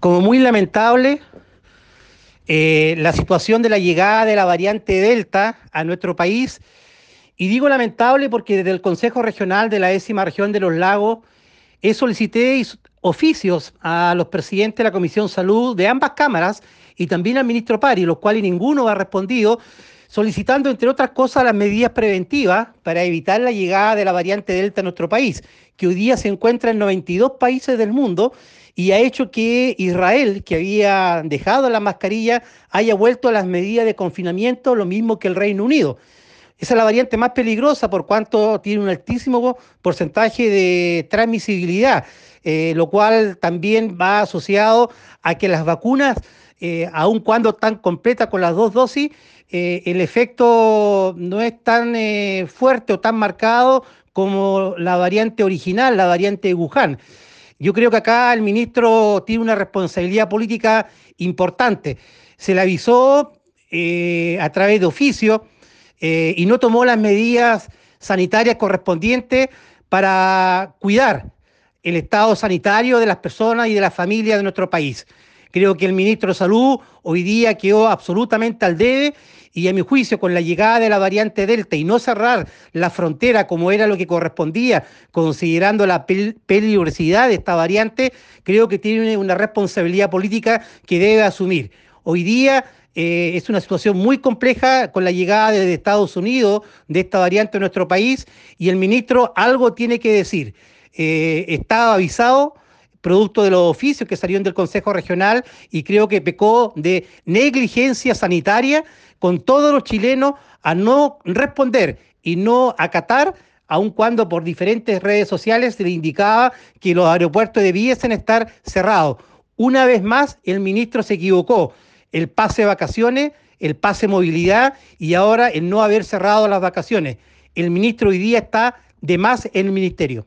Como muy lamentable, eh, la situación de la llegada de la variante Delta a nuestro país. Y digo lamentable porque desde el Consejo Regional de la décima región de los lagos he solicité oficios a los presidentes de la Comisión Salud de ambas cámaras y también al ministro Pari, los cuales ninguno ha respondido, solicitando, entre otras cosas, las medidas preventivas para evitar la llegada de la variante Delta a nuestro país, que hoy día se encuentra en 92 países del mundo y ha hecho que Israel, que había dejado la mascarilla, haya vuelto a las medidas de confinamiento, lo mismo que el Reino Unido. Esa es la variante más peligrosa por cuanto tiene un altísimo porcentaje de transmisibilidad, eh, lo cual también va asociado a que las vacunas, eh, aun cuando están completas con las dos dosis, eh, el efecto no es tan fuerte o tan marcado como la variante original, la variante de Wuhan. Yo creo que acá el ministro tiene una responsabilidad política importante. Se le avisó a través de oficio y no tomó las medidas sanitarias correspondientes para cuidar el estado sanitario de las personas y de las familias de nuestro país. Creo que el ministro de Salud hoy día quedó absolutamente al debe y a mi juicio con la llegada de la variante Delta y no cerrar la frontera como era lo que correspondía, considerando la peligrosidad de esta variante, creo que tiene una responsabilidad política que debe asumir. Hoy día eh, es una situación muy compleja con la llegada de Estados Unidos de esta variante a nuestro país y el ministro algo tiene que decir. Eh, estaba avisado producto de los oficios que salieron del Consejo Regional y creo que pecó de negligencia sanitaria con todos los chilenos a no responder y no acatar, aun cuando por diferentes redes sociales se le indicaba que los aeropuertos debiesen estar cerrados. Una vez más, el ministro se equivocó el pase de vacaciones, el pase movilidad y ahora el no haber cerrado las vacaciones. El ministro hoy día está de más en el ministerio.